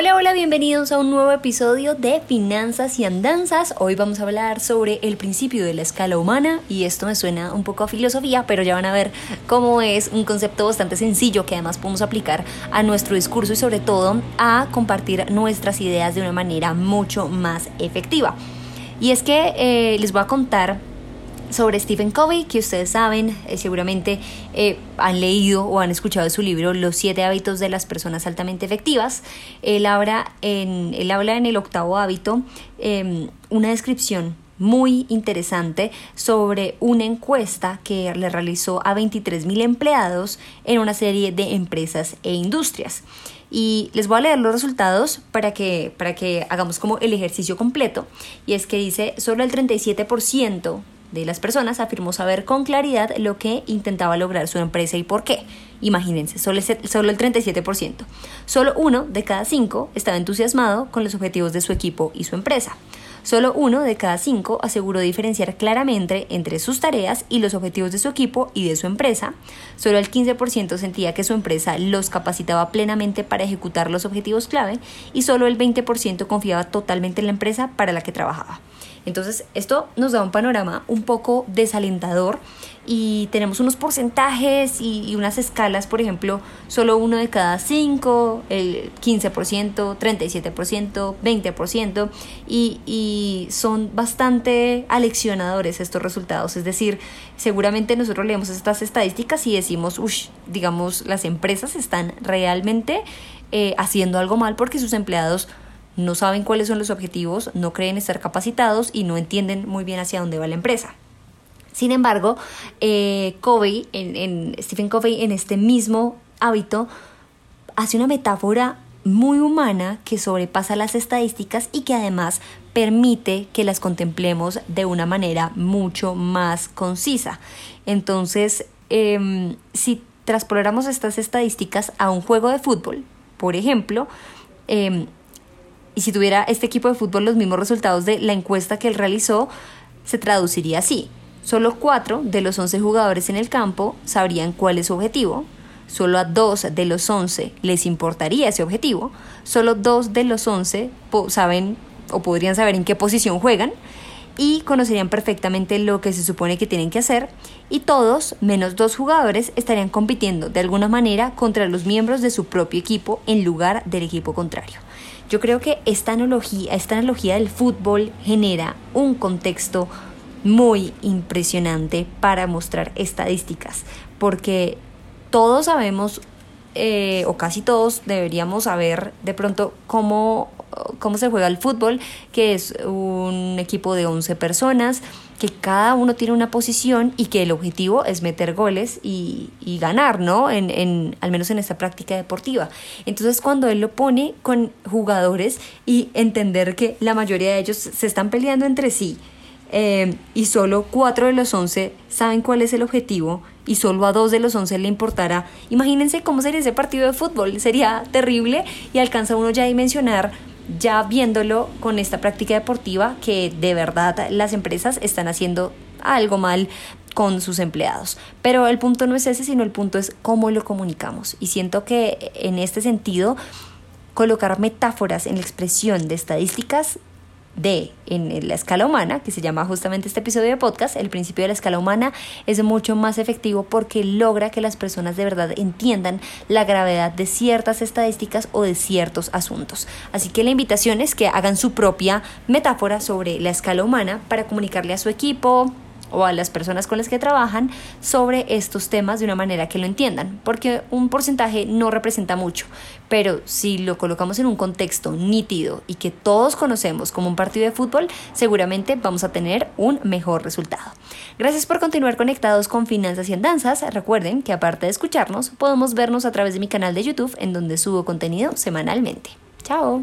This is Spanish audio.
Hola, hola, bienvenidos a un nuevo episodio de Finanzas y Andanzas. Hoy vamos a hablar sobre el principio de la escala humana y esto me suena un poco a filosofía, pero ya van a ver cómo es un concepto bastante sencillo que además podemos aplicar a nuestro discurso y sobre todo a compartir nuestras ideas de una manera mucho más efectiva. Y es que eh, les voy a contar sobre Stephen Covey, que ustedes saben, eh, seguramente eh, han leído o han escuchado su libro Los siete hábitos de las personas altamente efectivas. Él habla en, él habla en el octavo hábito em, una descripción muy interesante sobre una encuesta que le realizó a 23 mil empleados en una serie de empresas e industrias. Y les voy a leer los resultados para que, para que hagamos como el ejercicio completo. Y es que dice, solo el 37% de las personas afirmó saber con claridad lo que intentaba lograr su empresa y por qué. Imagínense, solo, el 37%. Solo uno de cada cinco estaba entusiasmado con los objetivos de su equipo y su empresa. Solo uno de cada cinco aseguró diferenciar claramente entre sus tareas y los objetivos de su equipo y de su empresa. Solo el 15% sentía que su empresa los capacitaba plenamente para ejecutar los objetivos clave y solo el 20% confiaba totalmente en la empresa para la que trabajaba. Entonces, esto nos da un panorama un poco desalentador y tenemos unos porcentajes y, unas escalas, por ejemplo, solo uno de cada cinco, el 15%, 37%, 20%, y, y son bastante aleccionadores estos resultados. Es decir, seguramente nosotros leemos estas estadísticas y decimos, uff, digamos, las empresas están realmente eh, haciendo algo mal porque sus empleados no saben cuáles son los objetivos, no creen estar capacitados y no entienden muy bien hacia dónde va la empresa. Sin embargo, eh, Covey, en, Stephen Covey, en este mismo hábito, hace una metáfora muy humana que sobrepasa las estadísticas y que además permite que las contemplemos de una manera mucho más concisa. Entonces, em, si traspoláramos estas estadísticas a un juego de fútbol, por ejemplo, em, y si tuviera este equipo de fútbol los mismos resultados de la encuesta que él realizó, se traduciría así. Solo cuatro de los 11 jugadores en el campo sabrían cuál es su objetivo. Solo a dos de los 11 les importaría ese objetivo. Solo dos de los 11 saben o podrían saber en qué posición juegan y conocerían perfectamente lo que se supone que tienen que hacer y todos, menos dos jugadores, estarían compitiendo de alguna manera contra los miembros de su propio equipo en lugar del equipo contrario. Yo creo que esta analogía, esta analogía del fútbol genera un contexto muy impresionante para mostrar estadísticas, porque todos sabemos, eh, o casi todos deberíamos saber de pronto cómo, cómo se juega el fútbol, que es un equipo de 11 personas, que cada uno tiene una posición y que el objetivo es meter goles y, ganar, ¿no? En, en, al menos en esta práctica deportiva. Entonces cuando él lo pone con jugadores y entender que la mayoría de ellos se están peleando entre sí eh, y solo cuatro de los once saben cuál es el objetivo y solo a dos de los once le importará, imagínense cómo sería ese partido de fútbol, sería terrible y alcanza uno ya a dimensionar ya viéndolo con esta práctica deportiva que de verdad las empresas están haciendo algo mal con sus empleados. Pero el punto no es ese, sino el punto es cómo lo comunicamos. Y siento que en este sentido, colocar metáforas en la expresión de estadísticas de en la escala humana, que se llama justamente este episodio de podcast, el principio de la escala humana es mucho más efectivo porque logra que las personas de verdad entiendan la gravedad de ciertas estadísticas o de ciertos asuntos. Así que la invitación es que hagan su propia metáfora sobre la escala humana para comunicarle a su equipo, o a las personas con las que trabajan sobre estos temas de una manera que lo entiendan, porque un porcentaje no representa mucho, pero si lo colocamos en un contexto nítido y que todos conocemos como un partido de fútbol, seguramente vamos a tener un mejor resultado. Gracias por continuar conectados con Finanzas y Andanzas. Recuerden que aparte de escucharnos, podemos vernos a través de mi canal de YouTube en donde subo contenido semanalmente. Chao.